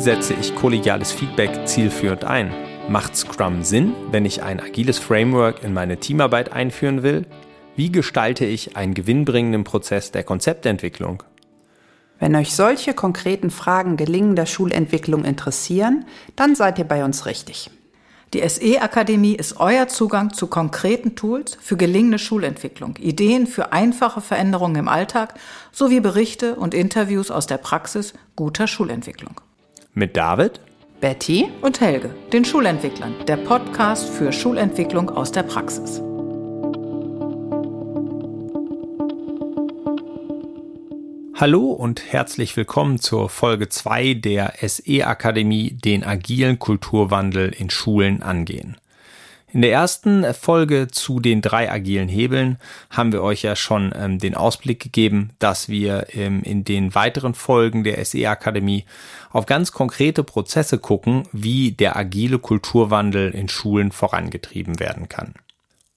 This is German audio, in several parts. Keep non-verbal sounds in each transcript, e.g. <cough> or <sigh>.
setze ich kollegiales Feedback zielführend ein? Macht Scrum Sinn, wenn ich ein agiles Framework in meine Teamarbeit einführen will? Wie gestalte ich einen gewinnbringenden Prozess der Konzeptentwicklung? Wenn euch solche konkreten Fragen gelingender Schulentwicklung interessieren, dann seid ihr bei uns richtig. Die SE-Akademie ist euer Zugang zu konkreten Tools für gelingende Schulentwicklung, Ideen für einfache Veränderungen im Alltag sowie Berichte und Interviews aus der Praxis guter Schulentwicklung. Mit David, Betty und Helge, den Schulentwicklern, der Podcast für Schulentwicklung aus der Praxis. Hallo und herzlich willkommen zur Folge 2 der SE Akademie, den agilen Kulturwandel in Schulen angehen. In der ersten Folge zu den drei agilen Hebeln haben wir euch ja schon ähm, den Ausblick gegeben, dass wir ähm, in den weiteren Folgen der SE Akademie auf ganz konkrete Prozesse gucken, wie der agile Kulturwandel in Schulen vorangetrieben werden kann.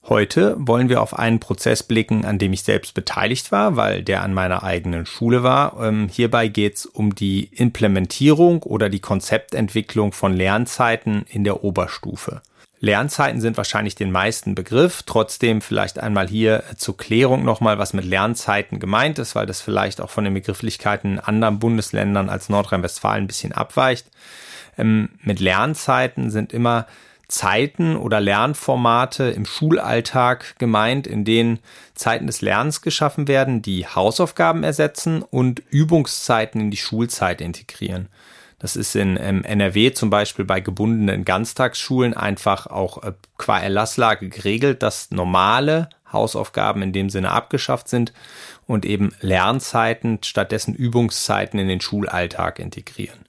Heute wollen wir auf einen Prozess blicken, an dem ich selbst beteiligt war, weil der an meiner eigenen Schule war. Ähm, hierbei geht es um die Implementierung oder die Konzeptentwicklung von Lernzeiten in der Oberstufe. Lernzeiten sind wahrscheinlich den meisten Begriff. Trotzdem vielleicht einmal hier zur Klärung nochmal, was mit Lernzeiten gemeint ist, weil das vielleicht auch von den Begrifflichkeiten in anderen Bundesländern als Nordrhein-Westfalen ein bisschen abweicht. Ähm, mit Lernzeiten sind immer Zeiten oder Lernformate im Schulalltag gemeint, in denen Zeiten des Lernens geschaffen werden, die Hausaufgaben ersetzen und Übungszeiten in die Schulzeit integrieren. Das ist in ähm, NRW zum Beispiel bei gebundenen Ganztagsschulen einfach auch äh, qua Erlasslage geregelt, dass normale Hausaufgaben in dem Sinne abgeschafft sind und eben Lernzeiten stattdessen Übungszeiten in den Schulalltag integrieren.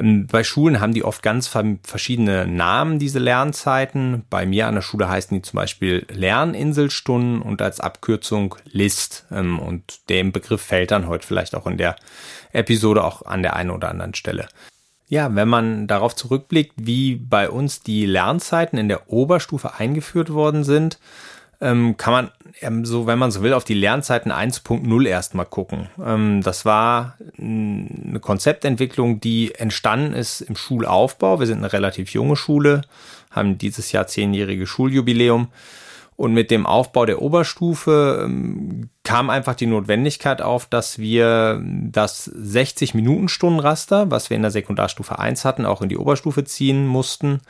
Ähm, bei Schulen haben die oft ganz verschiedene Namen, diese Lernzeiten. Bei mir an der Schule heißen die zum Beispiel Lerninselstunden und als Abkürzung LIST. Ähm, und dem Begriff fällt dann heute vielleicht auch in der Episode auch an der einen oder anderen Stelle. Ja, wenn man darauf zurückblickt, wie bei uns die Lernzeiten in der Oberstufe eingeführt worden sind, ähm, kann man ähm, so, wenn man so will, auf die Lernzeiten 1.0 erstmal gucken. Ähm, das war eine Konzeptentwicklung, die entstanden ist im Schulaufbau. Wir sind eine relativ junge Schule, haben dieses Jahr zehnjährige Schuljubiläum. Und mit dem Aufbau der Oberstufe ähm, kam einfach die Notwendigkeit auf, dass wir das 60-Minuten-Stunden-Raster, was wir in der Sekundarstufe 1 hatten, auch in die Oberstufe ziehen mussten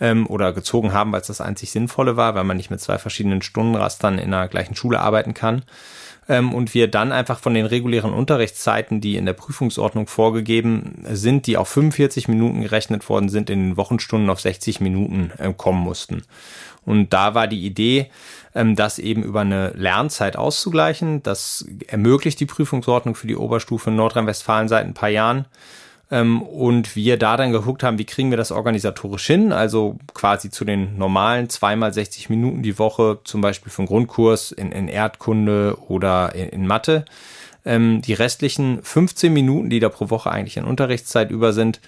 ähm, oder gezogen haben, weil es das einzig Sinnvolle war, weil man nicht mit zwei verschiedenen Stundenrastern in der gleichen Schule arbeiten kann. Ähm, und wir dann einfach von den regulären Unterrichtszeiten, die in der Prüfungsordnung vorgegeben sind, die auf 45 Minuten gerechnet worden sind, in den Wochenstunden auf 60 Minuten äh, kommen mussten. Und da war die Idee, ähm, das eben über eine Lernzeit auszugleichen. Das ermöglicht die Prüfungsordnung für die Oberstufe Nordrhein-Westfalen seit ein paar Jahren. Ähm, und wir da dann geguckt haben, wie kriegen wir das organisatorisch hin? Also quasi zu den normalen zweimal 60 Minuten die Woche, zum Beispiel für einen Grundkurs in, in Erdkunde oder in, in Mathe. Ähm, die restlichen 15 Minuten, die da pro Woche eigentlich in Unterrichtszeit über sind,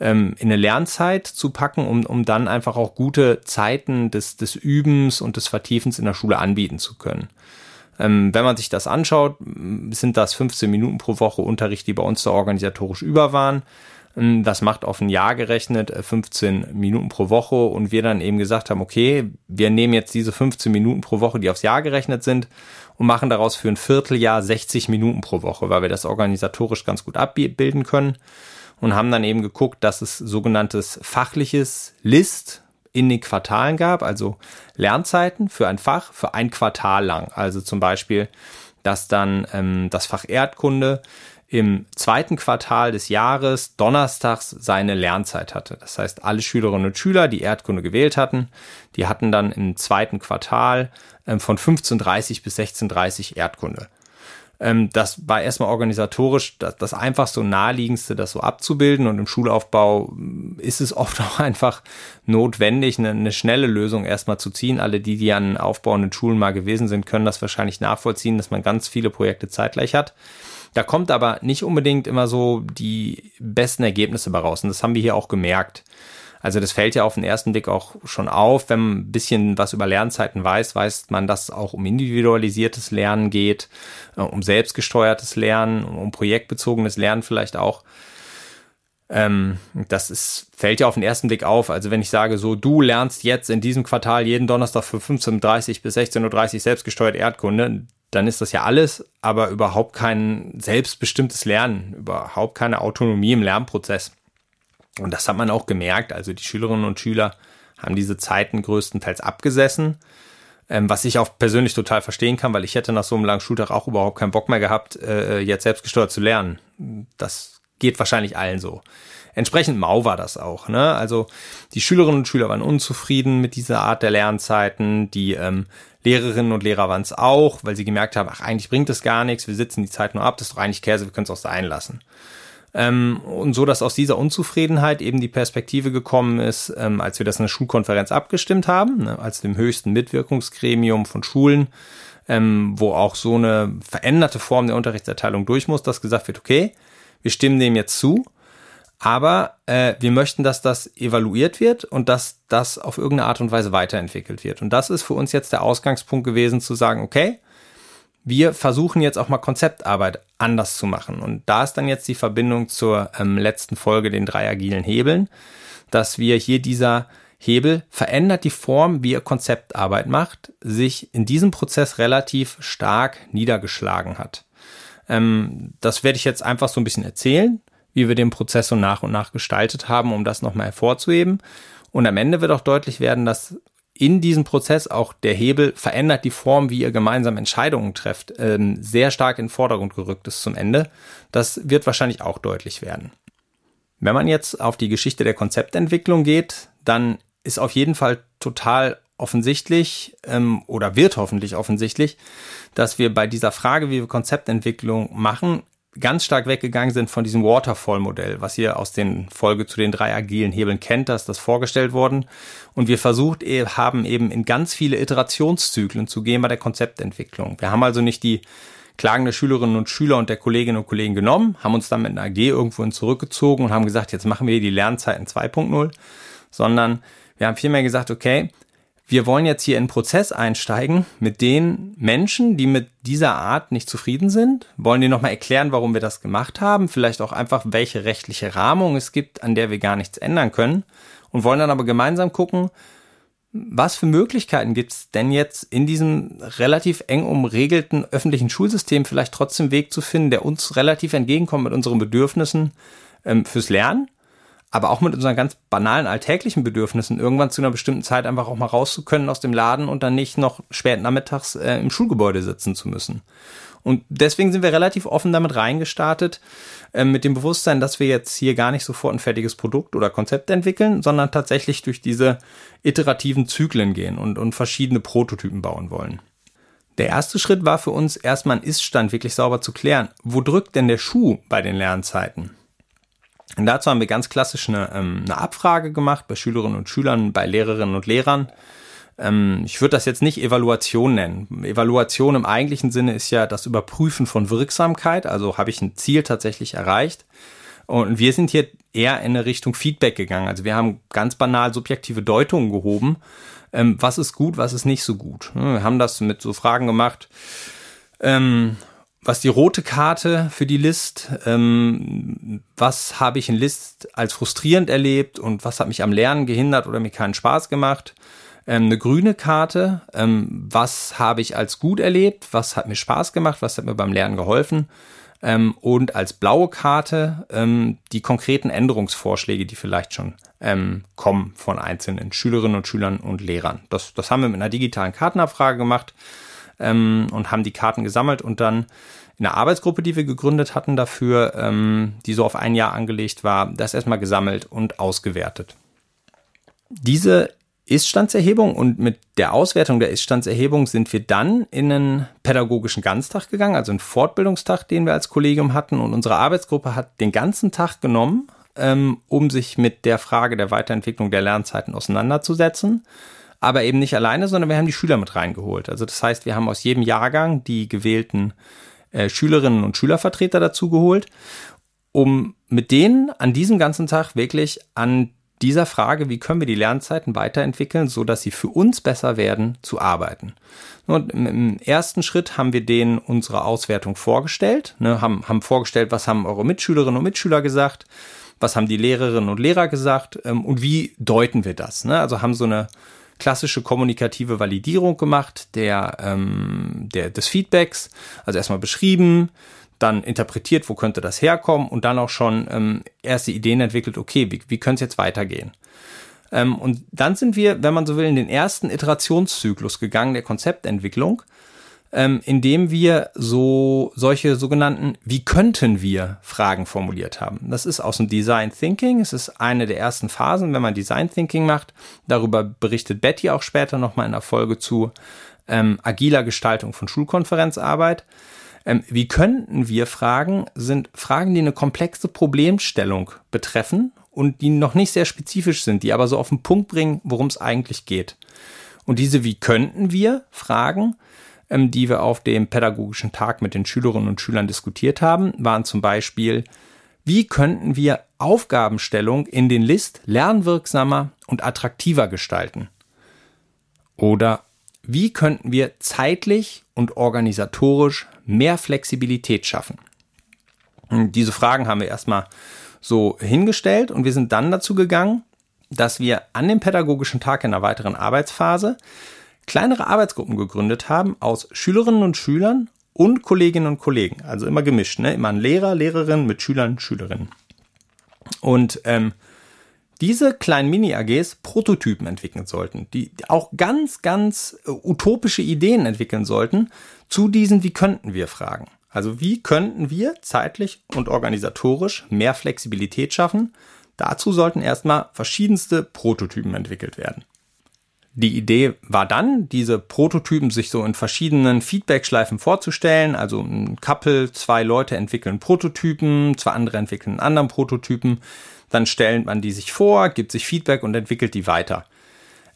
ähm, in eine Lernzeit zu packen, um, um dann einfach auch gute Zeiten des, des Übens und des Vertiefens in der Schule anbieten zu können. Ähm, wenn man sich das anschaut, sind das 15 Minuten pro Woche Unterricht, die bei uns da organisatorisch über waren. Ähm, das macht auf ein Jahr gerechnet 15 äh, Minuten pro Woche und wir dann eben gesagt haben, okay, wir nehmen jetzt diese 15 Minuten pro Woche, die aufs Jahr gerechnet sind und machen daraus für ein Vierteljahr 60 Minuten pro Woche, weil wir das organisatorisch ganz gut abbilden können und haben dann eben geguckt, dass es sogenanntes fachliches List in den Quartalen gab, also Lernzeiten für ein Fach für ein Quartal lang. Also zum Beispiel, dass dann ähm, das Fach Erdkunde im zweiten Quartal des Jahres donnerstags seine Lernzeit hatte. Das heißt, alle Schülerinnen und Schüler, die Erdkunde gewählt hatten, die hatten dann im zweiten Quartal ähm, von 15.30 bis 16.30 Erdkunde. Ähm, das war erstmal organisatorisch das, das einfachste und naheliegendste, das so abzubilden. Und im Schulaufbau mm, ist es <laughs> oft auch einfach notwendig, eine, eine schnelle Lösung erstmal zu ziehen. Alle die, die an aufbauenden Schulen mal gewesen sind, können das wahrscheinlich nachvollziehen, dass man ganz viele Projekte zeitgleich hat. Da kommt aber nicht unbedingt immer so die besten Ergebnisse bei raus. Und das haben wir hier auch gemerkt. Also das fällt ja auf den ersten Blick auch schon auf. Wenn man ein bisschen was über Lernzeiten weiß, weiß man, dass es auch um individualisiertes Lernen geht, äh, um selbstgesteuertes Lernen, um projektbezogenes Lernen vielleicht auch. Ähm, das ist, fällt ja auf den ersten Blick auf. Also wenn ich sage, so, du lernst jetzt in diesem Quartal jeden Donnerstag von 15.30 bis 16.30 Uhr selbstgesteuert Erdkunde, dann ist das ja alles, aber überhaupt kein selbstbestimmtes Lernen, überhaupt keine Autonomie im Lernprozess. Und das hat man auch gemerkt. Also die Schülerinnen und Schüler haben diese Zeiten größtenteils abgesessen, ähm, was ich auch persönlich total verstehen kann, weil ich hätte nach so einem langen Schultag auch überhaupt keinen Bock mehr gehabt, äh, jetzt selbstgesteuert zu lernen. Das geht wahrscheinlich allen so. Entsprechend mau war das auch. Ne? Also die Schülerinnen und Schüler waren unzufrieden mit dieser Art der Lernzeiten. Die ähm, Lehrerinnen und Lehrer waren es auch, weil sie gemerkt haben, ach, eigentlich bringt das gar nichts, wir sitzen die Zeit nur ab, das ist doch eigentlich Käse, wir können es auch sein lassen. Ähm, und so, dass aus dieser Unzufriedenheit eben die Perspektive gekommen ist, ähm, als wir das in der Schulkonferenz abgestimmt haben, ne, als dem höchsten Mitwirkungsgremium von Schulen, ähm, wo auch so eine veränderte Form der Unterrichtserteilung durch muss, dass gesagt wird, okay, wir stimmen dem jetzt zu, aber äh, wir möchten, dass das evaluiert wird und dass das auf irgendeine Art und Weise weiterentwickelt wird. Und das ist für uns jetzt der Ausgangspunkt gewesen, zu sagen, okay, wir versuchen jetzt auch mal Konzeptarbeit anders zu machen. Und da ist dann jetzt die Verbindung zur ähm, letzten Folge, den drei agilen Hebeln, dass wir hier dieser Hebel verändert die Form, wie ihr Konzeptarbeit macht, sich in diesem Prozess relativ stark niedergeschlagen hat. Ähm, das werde ich jetzt einfach so ein bisschen erzählen, wie wir den Prozess so nach und nach gestaltet haben, um das nochmal hervorzuheben. Und am Ende wird auch deutlich werden, dass in diesem Prozess auch der Hebel verändert die Form, wie ihr gemeinsam Entscheidungen trefft, ähm, sehr stark in den Vordergrund gerückt ist zum Ende. Das wird wahrscheinlich auch deutlich werden. Wenn man jetzt auf die Geschichte der Konzeptentwicklung geht, dann ist auf jeden Fall total offensichtlich ähm, oder wird hoffentlich offensichtlich, dass wir bei dieser Frage, wie wir Konzeptentwicklung machen, ganz stark weggegangen sind von diesem Waterfall-Modell, was ihr aus den Folge zu den drei agilen Hebeln kennt, dass das vorgestellt worden. Und wir versucht e-, haben eben in ganz viele Iterationszyklen zu gehen bei der Konzeptentwicklung. Wir haben also nicht die klagende Schülerinnen und Schüler und der Kolleginnen und Kollegen genommen, haben uns dann mit einer AG irgendwohin zurückgezogen und haben gesagt, jetzt machen wir die Lernzeiten 2.0, sondern wir haben vielmehr gesagt, okay, wir wollen jetzt hier in einen Prozess einsteigen mit den Menschen, die mit dieser Art nicht zufrieden sind, wollen die nochmal erklären, warum wir das gemacht haben, vielleicht auch einfach, welche rechtliche Rahmung es gibt, an der wir gar nichts ändern können. Und wollen dann aber gemeinsam gucken, was für Möglichkeiten gibt es denn jetzt in diesem relativ eng umregelten öffentlichen Schulsystem vielleicht trotzdem Weg zu finden, der uns relativ entgegenkommt mit unseren Bedürfnissen ähm, fürs Lernen aber auch mit unseren ganz banalen alltäglichen Bedürfnissen irgendwann zu einer bestimmten Zeit einfach auch mal raus können aus dem Laden und dann nicht noch spät nachmittags äh, im Schulgebäude sitzen zu müssen. Und deswegen sind wir relativ offen damit reingestartet, äh, mit dem Bewusstsein, dass wir jetzt hier gar nicht sofort ein fertiges Produkt oder Konzept entwickeln, sondern tatsächlich durch diese iterativen Zyklen gehen und, und verschiedene Prototypen bauen wollen. Der erste Schritt war für uns erstmal einen Iststand wirklich sauber zu klären. Wo drückt denn der Schuh bei den Lernzeiten? Und dazu haben wir ganz klassisch eine, ähm, eine Abfrage gemacht bei Schülerinnen und Schülern, bei Lehrerinnen und Lehrern. Ähm, ich würde das jetzt nicht Evaluation nennen. Evaluation im eigentlichen Sinne ist ja das Überprüfen von Wirksamkeit. Also habe ich ein Ziel tatsächlich erreicht. Und wir sind hier eher in eine Richtung Feedback gegangen. Also wir haben ganz banal subjektive Deutungen gehoben. Ähm, was ist gut, was ist nicht so gut. Wir haben das mit so Fragen gemacht. Ähm, was die rote Karte für die List, ähm, was habe ich in List als frustrierend erlebt und was hat mich am Lernen gehindert oder mir keinen Spaß gemacht. Ähm, eine grüne Karte, ähm, was habe ich als gut erlebt, was hat mir Spaß gemacht, was hat mir beim Lernen geholfen. Ähm, und als blaue Karte ähm, die konkreten Änderungsvorschläge, die vielleicht schon ähm, kommen von einzelnen Schülerinnen und Schülern und Lehrern. Das, das haben wir mit einer digitalen Kartenabfrage gemacht ähm, und haben die Karten gesammelt und dann in einer Arbeitsgruppe, die wir gegründet hatten dafür, ähm, die so auf ein Jahr angelegt war, das erstmal gesammelt und ausgewertet. Diese Iststandserhebung und mit der Auswertung der Iststandserhebung sind wir dann in einen pädagogischen Ganztag gegangen, also einen Fortbildungstag, den wir als Kollegium hatten und unsere Arbeitsgruppe hat den ganzen Tag genommen, ähm, um sich mit der Frage der Weiterentwicklung der Lernzeiten auseinanderzusetzen aber eben nicht alleine, sondern wir haben die Schüler mit reingeholt. Also das heißt, wir haben aus jedem Jahrgang die gewählten äh, Schülerinnen und Schülervertreter dazu geholt, um mit denen an diesem ganzen Tag wirklich an dieser Frage, wie können wir die Lernzeiten weiterentwickeln, so dass sie für uns besser werden, zu arbeiten. Und im ersten Schritt haben wir denen unsere Auswertung vorgestellt, ne, haben, haben vorgestellt, was haben eure Mitschülerinnen und Mitschüler gesagt, was haben die Lehrerinnen und Lehrer gesagt ähm, und wie deuten wir das. Ne? Also haben so eine klassische kommunikative Validierung gemacht der, ähm, der, des Feedbacks, also erstmal beschrieben, dann interpretiert, wo könnte das herkommen und dann auch schon ähm, erste Ideen entwickelt, okay, wie, wie könnte es jetzt weitergehen? Ähm, und dann sind wir, wenn man so will, in den ersten Iterationszyklus gegangen der Konzeptentwicklung, ähm, indem wir so solche sogenannten Wie könnten wir Fragen formuliert haben. Das ist aus dem Design Thinking. Es ist eine der ersten Phasen, wenn man Design Thinking macht. Darüber berichtet Betty auch später nochmal in der Folge zu ähm, agiler Gestaltung von Schulkonferenzarbeit. Ähm, wie könnten wir Fragen sind Fragen, die eine komplexe Problemstellung betreffen und die noch nicht sehr spezifisch sind, die aber so auf den Punkt bringen, worum es eigentlich geht. Und diese Wie könnten wir Fragen ähm, die wir auf dem pädagogischen Tag mit den Schülerinnen und Schülern diskutiert haben, waren zum Beispiel, wie könnten wir Aufgabenstellung in den List lernwirksamer und attraktiver gestalten? Oder wie könnten wir zeitlich und organisatorisch mehr Flexibilität schaffen? Und diese Fragen haben wir erstmal so hingestellt und wir sind dann dazu gegangen, dass wir an dem pädagogischen Tag in einer weiteren Arbeitsphase kleinere Arbeitsgruppen gegründet haben aus Schülerinnen und Schülern und Kolleginnen und Kollegen. Also immer gemischt, ne? immer ein Lehrer, Lehrerin mit Schülern, Schülerinnen. Und ähm, diese kleinen Mini-AGs Prototypen entwickeln sollten, die auch ganz, ganz äh, utopische Ideen entwickeln sollten zu diesen, wie könnten wir fragen. Also wie könnten wir zeitlich und organisatorisch mehr Flexibilität schaffen? Dazu sollten erstmal verschiedenste Prototypen entwickelt werden. Die Idee war dann, diese Prototypen sich so in verschiedenen Feedback-Schleifen vorzustellen. Also ein Couple, zwei Leute entwickeln Prototypen, zwei andere entwickeln einen anderen Prototypen. Dann stellt man die sich vor, gibt sich Feedback und entwickelt die weiter.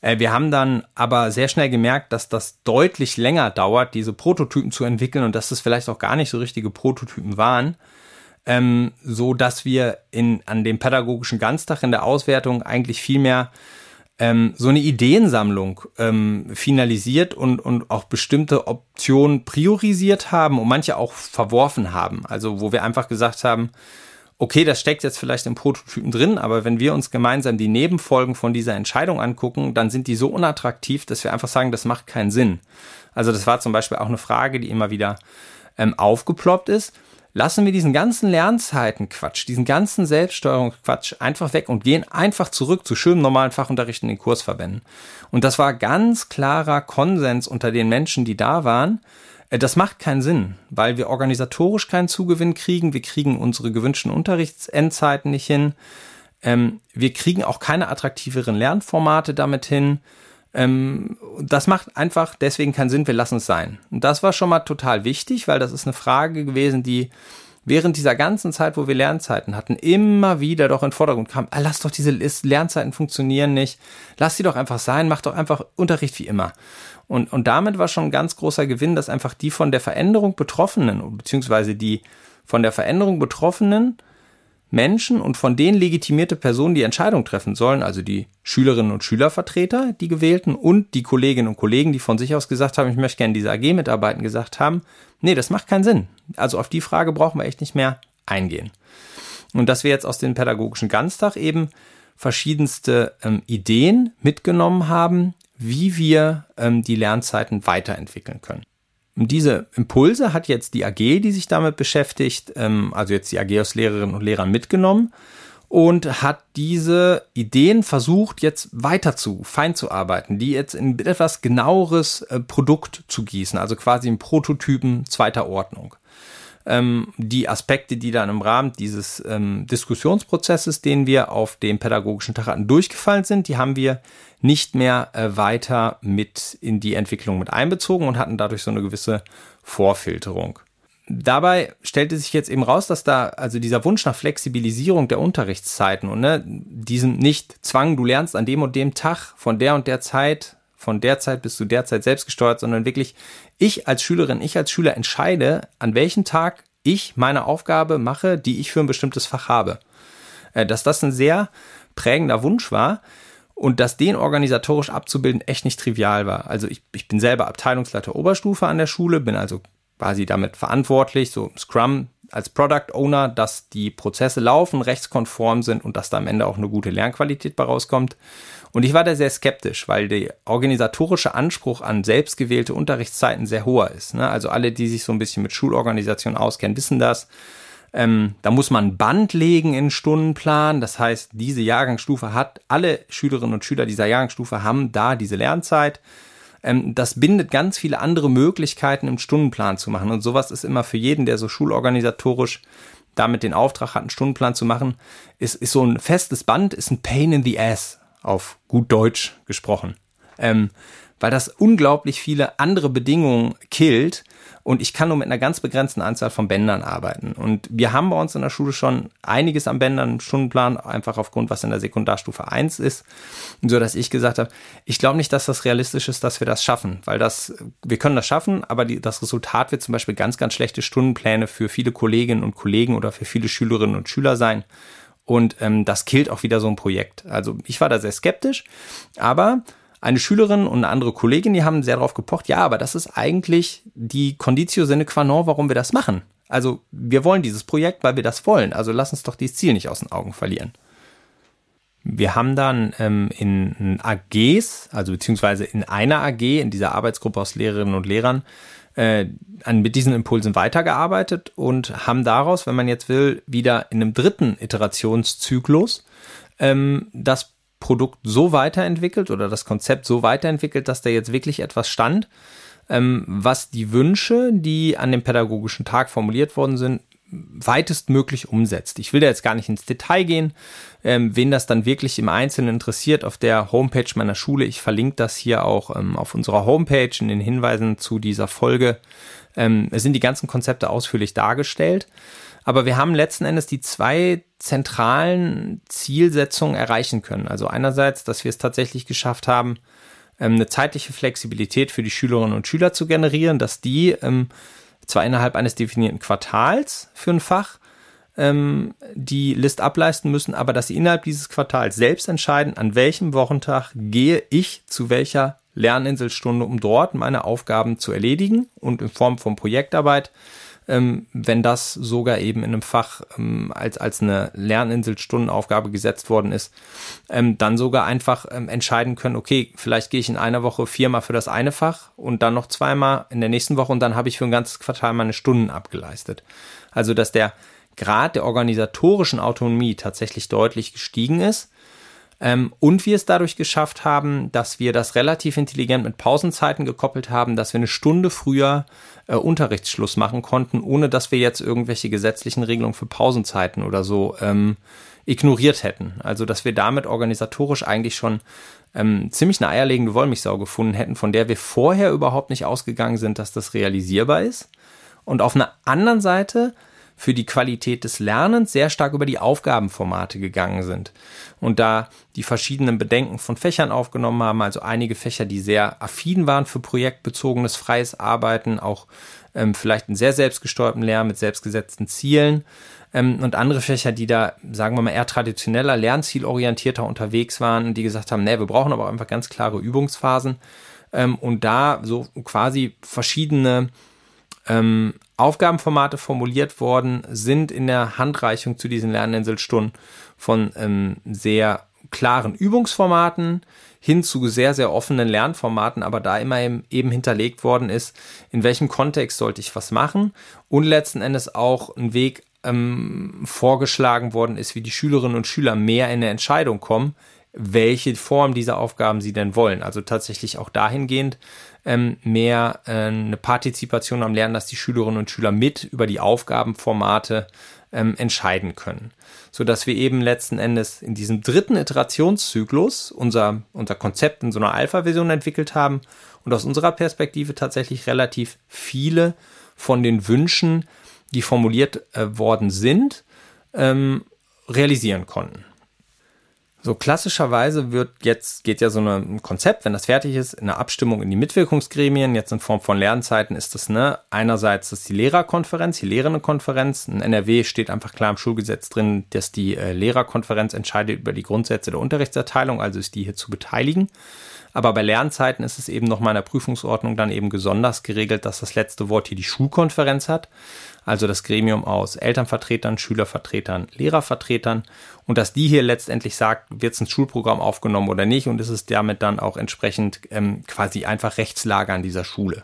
Äh, wir haben dann aber sehr schnell gemerkt, dass das deutlich länger dauert, diese Prototypen zu entwickeln und dass das vielleicht auch gar nicht so richtige Prototypen waren. Ähm, so dass wir in, an dem pädagogischen Ganztag in der Auswertung eigentlich viel mehr ähm, so eine Ideensammlung ähm, finalisiert und, und auch bestimmte Optionen priorisiert haben und manche auch verworfen haben. Also wo wir einfach gesagt haben, okay, das steckt jetzt vielleicht im Prototypen drin, aber wenn wir uns gemeinsam die Nebenfolgen von dieser Entscheidung angucken, dann sind die so unattraktiv, dass wir einfach sagen, das macht keinen Sinn. Also das war zum Beispiel auch eine Frage, die immer wieder ähm, aufgeploppt ist lassen wir diesen ganzen Lernzeiten-Quatsch, diesen ganzen Selbststeuerungsquatsch einfach weg und gehen einfach zurück zu schönem normalen Fachunterricht in den Kursverbänden. Und das war ganz klarer Konsens unter den Menschen, die da waren. Äh, das macht keinen Sinn, weil wir organisatorisch keinen Zugewinn kriegen. Wir kriegen unsere gewünschten Unterrichtsendzeiten nicht hin. Ähm, wir kriegen auch keine attraktiveren Lernformate damit hin. Ähm, das macht einfach deswegen keinen Sinn, wir lassen es sein. Und das war schon mal total wichtig, weil das ist eine Frage gewesen, die während dieser ganzen Zeit, wo wir Lernzeiten hatten, immer wieder doch in den Vordergrund kam, ah, lass doch diese Lernzeiten funktionieren nicht, lass sie doch einfach sein, mach doch einfach Unterricht wie immer. Und, und damit war schon ein ganz großer Gewinn, dass einfach die von der Veränderung Betroffenen, beziehungsweise die von der Veränderung Betroffenen Menschen und von denen legitimierte Personen die Entscheidung treffen sollen, also die Schülerinnen und Schülervertreter, die gewählten und die Kolleginnen und Kollegen, die von sich aus gesagt haben, ich möchte gerne in dieser AG mitarbeiten, gesagt haben, nee, das macht keinen Sinn. Also auf die Frage brauchen wir echt nicht mehr eingehen. Und dass wir jetzt aus dem pädagogischen Ganztag eben verschiedenste ähm, Ideen mitgenommen haben, wie wir ähm, die Lernzeiten weiterentwickeln können. Diese Impulse hat jetzt die AG, die sich damit beschäftigt, ähm, also jetzt die AG aus Lehrerinnen und Lehrern mitgenommen und hat diese Ideen versucht, jetzt weiter zu, fein zu arbeiten, die jetzt in etwas genaueres äh, Produkt zu gießen, also quasi in Prototypen zweiter Ordnung. Ähm, die Aspekte, die dann im Rahmen dieses ähm, Diskussionsprozesses, den wir auf dem pädagogischen Tag hatten, durchgefallen sind, die haben wir nicht mehr äh, weiter mit in die Entwicklung mit einbezogen und hatten dadurch so eine gewisse Vorfilterung. Dabei stellte sich jetzt eben raus, dass da also dieser Wunsch nach Flexibilisierung der Unterrichtszeiten und ne, diesem nicht Zwang, du lernst an dem und dem Tag von der und der Zeit, von der Zeit bis zu der Zeit selbst gesteuert, sondern wirklich ich als Schülerin, ich als Schüler entscheide, an welchem Tag ich meine Aufgabe mache, die ich für ein bestimmtes Fach habe. Äh, dass das ein sehr prägender Wunsch war, und dass den organisatorisch abzubilden echt nicht trivial war. Also ich, ich bin selber Abteilungsleiter Oberstufe an der Schule, bin also quasi damit verantwortlich, so Scrum als Product Owner, dass die Prozesse laufen, rechtskonform sind und dass da am Ende auch eine gute Lernqualität bei rauskommt. Und ich war da sehr skeptisch, weil der organisatorische Anspruch an selbstgewählte Unterrichtszeiten sehr hoher ist. Ne? Also alle, die sich so ein bisschen mit Schulorganisation auskennen, wissen das. Ähm, da muss man Band legen in Stundenplan. Das heißt, diese Jahrgangsstufe hat, alle Schülerinnen und Schüler dieser Jahrgangsstufe haben da diese Lernzeit. Ähm, das bindet ganz viele andere Möglichkeiten im Stundenplan zu machen. Und sowas ist immer für jeden, der so schulorganisatorisch damit den Auftrag hat, einen Stundenplan zu machen, ist, ist so ein festes Band, ist ein Pain in the Ass auf gut Deutsch gesprochen. Ähm, weil das unglaublich viele andere Bedingungen killt und ich kann nur mit einer ganz begrenzten Anzahl von Bändern arbeiten. Und wir haben bei uns in der Schule schon einiges an Bändern im Stundenplan, einfach aufgrund, was in der Sekundarstufe 1 ist, so dass ich gesagt habe, ich glaube nicht, dass das realistisch ist, dass wir das schaffen, weil das, wir können das schaffen, aber die, das Resultat wird zum Beispiel ganz, ganz schlechte Stundenpläne für viele Kolleginnen und Kollegen oder für viele Schülerinnen und Schüler sein. Und ähm, das killt auch wieder so ein Projekt. Also ich war da sehr skeptisch, aber eine Schülerin und eine andere Kollegin, die haben sehr darauf gepocht, ja, aber das ist eigentlich die Conditio sine qua non, warum wir das machen. Also wir wollen dieses Projekt, weil wir das wollen. Also lass uns doch dieses Ziel nicht aus den Augen verlieren. Wir haben dann ähm, in AGs, also beziehungsweise in einer AG, in dieser Arbeitsgruppe aus Lehrerinnen und Lehrern, äh, an, mit diesen Impulsen weitergearbeitet und haben daraus, wenn man jetzt will, wieder in einem dritten Iterationszyklus ähm, das Produkt so weiterentwickelt oder das Konzept so weiterentwickelt, dass da jetzt wirklich etwas stand, ähm, was die Wünsche, die an dem pädagogischen Tag formuliert worden sind, weitestmöglich umsetzt. Ich will da jetzt gar nicht ins Detail gehen, ähm, wen das dann wirklich im Einzelnen interessiert, auf der Homepage meiner Schule. Ich verlinke das hier auch ähm, auf unserer Homepage in den Hinweisen zu dieser Folge. Ähm, sind die ganzen Konzepte ausführlich dargestellt. Aber wir haben letzten Endes die zwei zentralen Zielsetzungen erreichen können. Also einerseits, dass wir es tatsächlich geschafft haben, ähm, eine zeitliche Flexibilität für die Schülerinnen und Schüler zu generieren, dass die ähm, zwar innerhalb eines definierten Quartals für ein Fach ähm, die List ableisten müssen, aber dass sie innerhalb dieses Quartals selbst entscheiden, an welchem Wochentag gehe ich zu welcher Lerninselstunde, um dort meine Aufgaben zu erledigen und in Form von Projektarbeit ähm, wenn das sogar eben in einem Fach ähm, als, als eine Lerninselstundenaufgabe gesetzt worden ist, ähm, dann sogar einfach ähm, entscheiden können, okay, vielleicht gehe ich in einer Woche viermal für das eine Fach und dann noch zweimal in der nächsten Woche und dann habe ich für ein ganzes Quartal meine Stunden abgeleistet. Also, dass der Grad der organisatorischen Autonomie tatsächlich deutlich gestiegen ist ähm, und wir es dadurch geschafft haben, dass wir das relativ intelligent mit Pausenzeiten gekoppelt haben, dass wir eine Stunde früher äh, Unterrichtsschluss machen konnten, ohne dass wir jetzt irgendwelche gesetzlichen Regelungen für Pausenzeiten oder so ähm, ignoriert hätten. Also dass wir damit organisatorisch eigentlich schon ähm, ziemlich eine eierlegende Wollmilchsau gefunden hätten, von der wir vorher überhaupt nicht ausgegangen sind, dass das realisierbar ist. Und auf einer anderen Seite für die Qualität des Lernens sehr stark über die Aufgabenformate gegangen sind. Und da die verschiedenen Bedenken von Fächern aufgenommen haben, also einige Fächer, die sehr affin waren für projektbezogenes freies Arbeiten, auch ähm, vielleicht einen sehr selbstgesteuerten Lernen mit selbstgesetzten Zielen ähm, und andere Fächer, die da, sagen wir mal, eher traditioneller, lernzielorientierter unterwegs waren, die gesagt haben, nee, wir brauchen aber einfach ganz klare Übungsphasen ähm, und da so quasi verschiedene ähm, Aufgabenformate formuliert worden sind in der Handreichung zu diesen Lerninselstunden von ähm, sehr klaren Übungsformaten hin zu sehr, sehr offenen Lernformaten, aber da immer eben hinterlegt worden ist, in welchem Kontext sollte ich was machen und letzten Endes auch ein Weg ähm, vorgeschlagen worden ist, wie die Schülerinnen und Schüler mehr in eine Entscheidung kommen, welche Form dieser Aufgaben sie denn wollen. Also tatsächlich auch dahingehend ähm, mehr äh, eine Partizipation am Lernen, dass die Schülerinnen und Schüler mit über die Aufgabenformate ähm, entscheiden können. So dass wir eben letzten Endes in diesem dritten Iterationszyklus unser, unser Konzept in so einer Alpha-Version entwickelt haben und aus unserer Perspektive tatsächlich relativ viele von den Wünschen, die formuliert äh, worden sind, ähm, realisieren konnten. So klassischerweise wird jetzt, geht ja so ein Konzept, wenn das fertig ist, in der Abstimmung in die Mitwirkungsgremien, jetzt in Form von Lernzeiten ist das, ne, einerseits ist die Lehrerkonferenz, die Lehrerinnenkonferenz, in NRW steht einfach klar im Schulgesetz drin, dass die äh, Lehrerkonferenz entscheidet über die Grundsätze der Unterrichtserteilung, also ist die hier zu beteiligen. Aber bei Lernzeiten ist es eben noch mal in der Prüfungsordnung dann eben besonders geregelt, dass das letzte Wort hier die Schulkonferenz hat. Also das Gremium aus Elternvertretern, Schülervertretern, Lehrervertretern. Und dass die hier letztendlich sagt, wird es ins Schulprogramm aufgenommen oder nicht. Und ist es damit dann auch entsprechend ähm, quasi einfach Rechtslage an dieser Schule.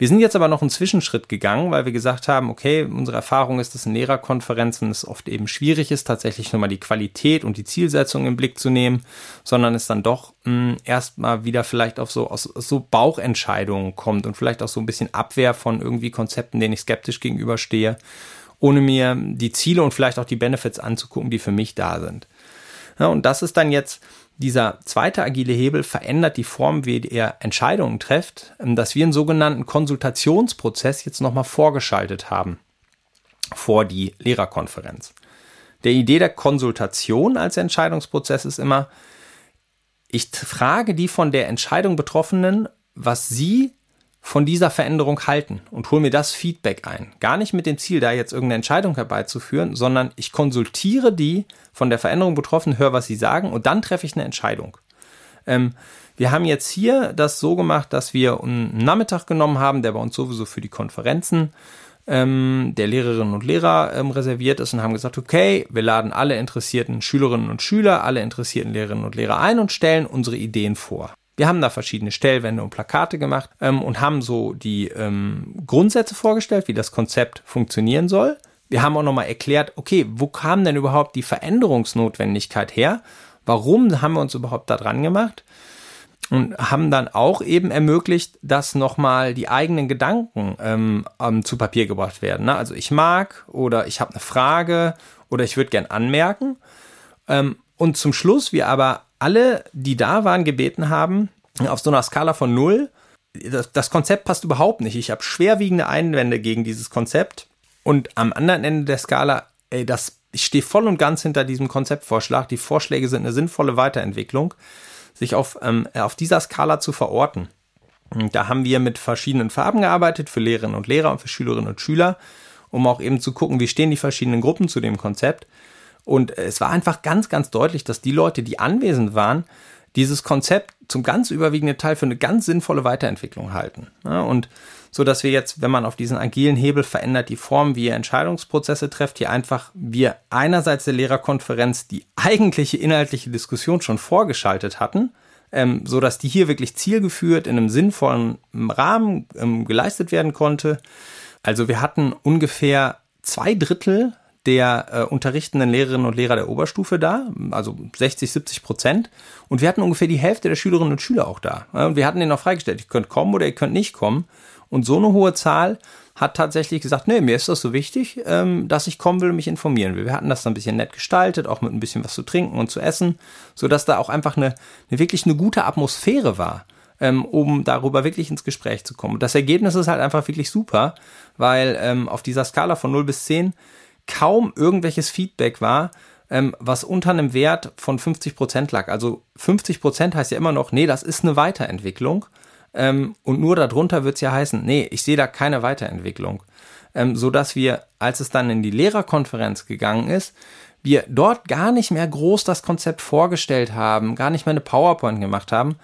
Wir sind jetzt aber noch einen Zwischenschritt gegangen, weil wir gesagt haben, okay, unsere Erfahrung ist, dass in Lehrerkonferenzen es oft eben schwierig ist, tatsächlich nochmal die Qualität und die Zielsetzung im Blick zu nehmen, sondern es dann doch hm, erstmal wieder vielleicht auf so, aus, so Bauchentscheidungen kommt und vielleicht auch so ein bisschen Abwehr von irgendwie Konzepten, denen ich skeptisch gegenüberstehe, ohne mir die Ziele und vielleicht auch die Benefits anzugucken, die für mich da sind. Ja, und das ist dann jetzt dieser zweite agile Hebel verändert die Form, wie er Entscheidungen trifft, ähm, dass wir einen sogenannten Konsultationsprozess jetzt nochmal vorgeschaltet haben vor die Lehrerkonferenz. Der Idee der Konsultation als Entscheidungsprozess ist immer, ich frage die von der Entscheidung Betroffenen, was sie von dieser Veränderung halten und hole mir das Feedback ein. Gar nicht mit dem Ziel, da jetzt irgendeine Entscheidung herbeizuführen, sondern ich konsultiere die von der Veränderung betroffen, höre, was sie sagen und dann treffe ich eine Entscheidung. Ähm, wir haben jetzt hier das so gemacht, dass wir einen Nachmittag genommen haben, der bei uns sowieso für die Konferenzen ähm, der Lehrerinnen und Lehrer ähm, reserviert ist und haben gesagt, okay, wir laden alle interessierten Schülerinnen und Schüler, alle interessierten Lehrerinnen und Lehrer ein und stellen unsere Ideen vor. Wir haben da verschiedene Stellwände und Plakate gemacht ähm, und haben so die ähm, Grundsätze vorgestellt, wie das Konzept funktionieren soll. Wir haben auch nochmal erklärt, okay, wo kam denn überhaupt die Veränderungsnotwendigkeit her? Warum haben wir uns überhaupt da dran gemacht? Und haben dann auch eben ermöglicht, dass nochmal die eigenen Gedanken ähm, zu Papier gebracht werden. Ne? Also ich mag oder ich habe eine Frage oder ich würde gern anmerken. Ähm, und zum Schluss wir aber alle, die da waren, gebeten haben, auf so einer Skala von null, das, das Konzept passt überhaupt nicht. Ich habe schwerwiegende Einwände gegen dieses Konzept. Und am anderen Ende der Skala, ey, das, ich stehe voll und ganz hinter diesem Konzeptvorschlag. Die Vorschläge sind eine sinnvolle Weiterentwicklung, sich auf, ähm, auf dieser Skala zu verorten. Und da haben wir mit verschiedenen Farben gearbeitet für Lehrerinnen und Lehrer und für Schülerinnen und Schüler, um auch eben zu gucken, wie stehen die verschiedenen Gruppen zu dem Konzept. Und es war einfach ganz, ganz deutlich, dass die Leute, die anwesend waren, dieses Konzept zum ganz überwiegenden Teil für eine ganz sinnvolle Weiterentwicklung halten. Ja, und so dass wir jetzt, wenn man auf diesen agilen Hebel verändert, die Form, wie ihr Entscheidungsprozesse trefft, hier einfach wir einerseits der Lehrerkonferenz die eigentliche inhaltliche Diskussion schon vorgeschaltet hatten, ähm, so dass die hier wirklich zielgeführt in einem sinnvollen Rahmen ähm, geleistet werden konnte. Also wir hatten ungefähr zwei Drittel der äh, unterrichtenden Lehrerinnen und Lehrer der Oberstufe da, also 60, 70 Prozent. Und wir hatten ungefähr die Hälfte der Schülerinnen und Schüler auch da. Und wir hatten denen auch freigestellt, ihr könnt kommen oder ihr könnt nicht kommen. Und so eine hohe Zahl hat tatsächlich gesagt, nee, mir ist das so wichtig, ähm, dass ich kommen will und mich informieren will. Wir hatten das dann ein bisschen nett gestaltet, auch mit ein bisschen was zu trinken und zu essen, sodass da auch einfach eine, eine wirklich eine gute Atmosphäre war ähm, um darüber wirklich ins Gespräch zu kommen. Das Ergebnis ist halt einfach wirklich super, weil ähm, auf dieser Skala von 0 bis 10 kaum irgendwelches Feedback war, ähm, was unter einem Wert von 50 Prozent lag. Also 50 Prozent heißt ja immer noch, nee, das ist eine Weiterentwicklung. Ähm, und nur darunter wird es ja heißen, nee, ich sehe da keine Weiterentwicklung. Ähm, so wir, als es dann in die Lehrerkonferenz gegangen ist, wir dort gar nicht mehr groß das Konzept vorgestellt haben, gar nicht mehr eine PowerPoint gemacht haben,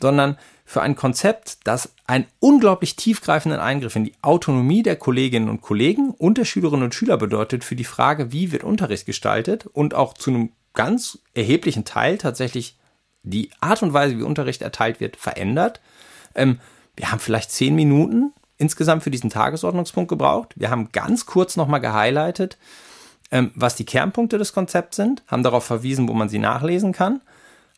sondern für ein Konzept, das einen unglaublich tiefgreifenden Eingriff in die Autonomie der Kolleginnen und Kollegen und der Schülerinnen und Schüler bedeutet für die Frage, wie wird Unterricht gestaltet und auch zu einem ganz erheblichen Teil tatsächlich die Art und Weise, wie Unterricht erteilt wird, verändert. Ähm, wir haben vielleicht zehn Minuten insgesamt für diesen Tagesordnungspunkt gebraucht. Wir haben ganz kurz nochmal gehighlightet, ähm, was die Kernpunkte des Konzepts sind, haben darauf verwiesen, wo man sie nachlesen kann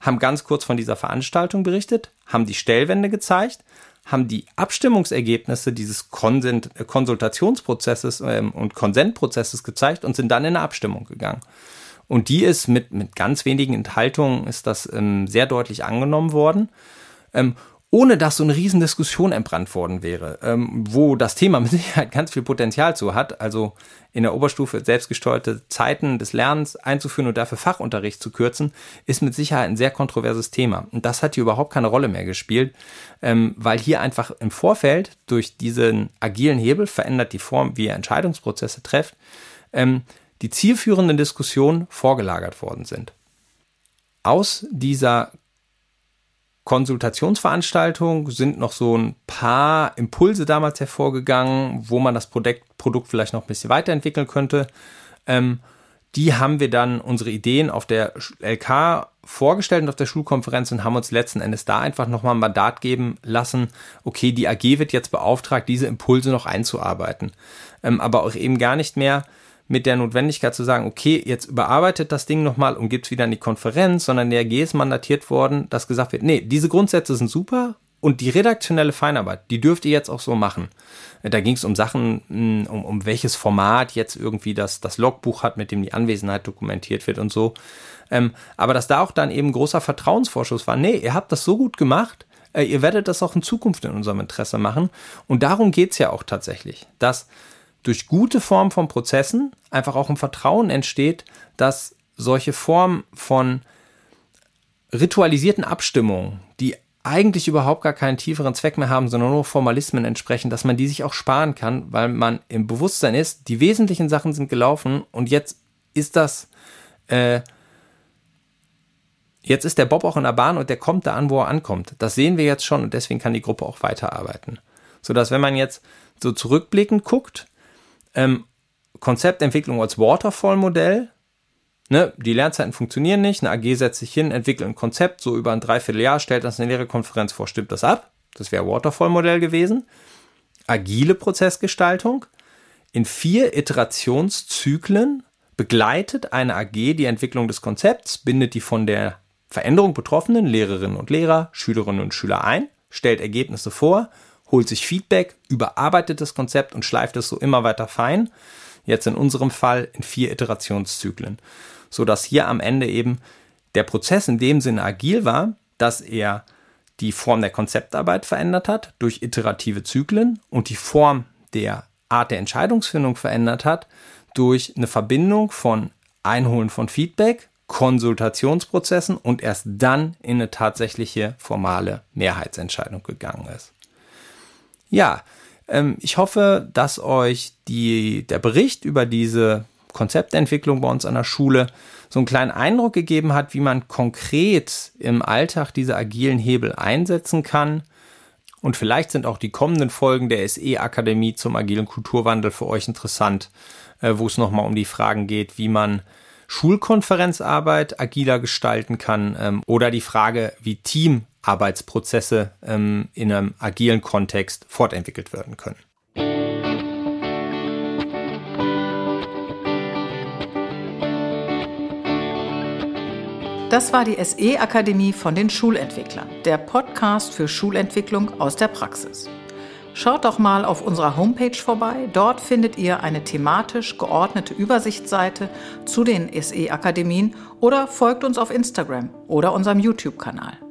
haben ganz kurz von dieser Veranstaltung berichtet, haben die Stellwände gezeigt, haben die Abstimmungsergebnisse dieses Konsent äh, Konsultationsprozesses ähm, und Konsentprozesses gezeigt und sind dann in eine Abstimmung gegangen. Und die ist mit, mit ganz wenigen Enthaltungen ist das ähm, sehr deutlich angenommen worden. Ähm, ohne dass so eine Riesendiskussion entbrannt worden wäre, ähm, wo das Thema mit Sicherheit ganz viel Potenzial zu hat, also in der Oberstufe selbstgesteuerte Zeiten des Lernens einzuführen und dafür Fachunterricht zu kürzen, ist mit Sicherheit ein sehr kontroverses Thema. Und das hat hier überhaupt keine Rolle mehr gespielt, ähm, weil hier einfach im Vorfeld durch diesen agilen Hebel verändert die Form, wie ihr Entscheidungsprozesse trefft, ähm, die zielführenden Diskussionen vorgelagert worden sind. Aus dieser Konsultationsveranstaltung sind noch so ein paar Impulse damals hervorgegangen, wo man das Produkt, Produkt vielleicht noch ein bisschen weiterentwickeln könnte. Ähm, die haben wir dann unsere Ideen auf der LK vorgestellt und auf der Schulkonferenz und haben uns letzten Endes da einfach nochmal ein Mandat geben lassen, okay, die AG wird jetzt beauftragt, diese Impulse noch einzuarbeiten. Ähm, aber auch eben gar nicht mehr mit der Notwendigkeit zu sagen, okay, jetzt überarbeitet das Ding nochmal und gibt es wieder in die Konferenz, sondern der AG ist mandatiert worden, dass gesagt wird, nee, diese Grundsätze sind super und die redaktionelle Feinarbeit, die dürft ihr jetzt auch so machen. Da ging es um Sachen, hm, um, um welches Format jetzt irgendwie das, das Logbuch hat, mit dem die Anwesenheit dokumentiert wird und so. Ähm, aber dass da auch dann eben großer Vertrauensvorschuss war, nee, ihr habt das so gut gemacht, äh, ihr werdet das auch in Zukunft in unserem Interesse machen. Und darum geht's ja auch tatsächlich, dass durch gute Form von Prozessen einfach auch ein Vertrauen entsteht, dass solche Formen von ritualisierten Abstimmungen, die eigentlich überhaupt gar keinen tieferen Zweck mehr haben, sondern nur Formalismen entsprechen, dass man die sich auch sparen kann, weil man im Bewusstsein ist, die wesentlichen Sachen sind gelaufen und jetzt ist das, äh, jetzt ist der Bob auch in der Bahn und der kommt da an, wo er ankommt. Das sehen wir jetzt schon und deswegen kann die Gruppe auch weiterarbeiten. Sodass, wenn man jetzt so zurückblickend guckt, ähm, Konzeptentwicklung als Waterfall-Modell, ne, die Lernzeiten funktionieren nicht, eine AG setzt sich hin, entwickelt ein Konzept, so über ein Dreivierteljahr, stellt das in der Lehrerkonferenz vor, stimmt das ab. Das wäre Waterfall-Modell gewesen. Agile Prozessgestaltung. In vier Iterationszyklen begleitet eine AG die Entwicklung des Konzepts, bindet die von der Veränderung betroffenen Lehrerinnen und Lehrer, Schülerinnen und Schüler ein, stellt Ergebnisse vor, holt sich Feedback, überarbeitet das Konzept und schleift es so immer weiter fein. Jetzt in unserem Fall in vier Iterationszyklen so dass hier am Ende eben der Prozess in dem Sinne agil war, dass er die Form der Konzeptarbeit verändert hat durch iterative Zyklen und die Form der Art der Entscheidungsfindung verändert hat durch eine Verbindung von Einholen von Feedback, Konsultationsprozessen und erst dann in eine tatsächliche formale Mehrheitsentscheidung gegangen ist. Ja, ähm, ich hoffe, dass euch die, der Bericht über diese Konzeptentwicklung bei uns an der Schule so einen kleinen Eindruck gegeben hat, wie man konkret im Alltag diese agilen Hebel einsetzen kann. Und vielleicht sind auch die kommenden Folgen der SE-Akademie zum agilen Kulturwandel für euch interessant, äh, wo es nochmal um die Fragen geht, wie man Schulkonferenzarbeit agiler gestalten kann ähm, oder die Frage, wie Teamarbeitsprozesse ähm, in einem agilen Kontext fortentwickelt werden können. Das war die SE Akademie von den Schulentwicklern, der Podcast für Schulentwicklung aus der Praxis. Schaut doch mal auf unserer Homepage vorbei. Dort findet ihr eine thematisch geordnete Übersichtsseite zu den SE Akademien oder folgt uns auf Instagram oder unserem YouTube-Kanal.